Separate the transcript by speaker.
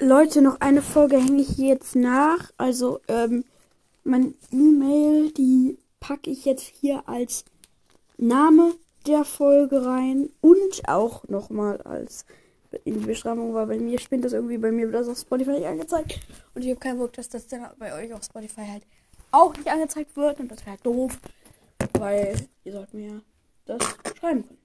Speaker 1: Leute, noch eine Folge hänge ich jetzt nach. Also, ähm, mein E-Mail, die packe ich jetzt hier als Name der Folge rein und auch nochmal als in die Beschreibung, weil bei mir spinnt das irgendwie, bei mir wird das auf Spotify nicht angezeigt. Und ich habe keinen Bock, dass das dann bei euch auf Spotify halt auch nicht angezeigt wird. Und das wäre halt doof, weil ihr sollt mir das schreiben können.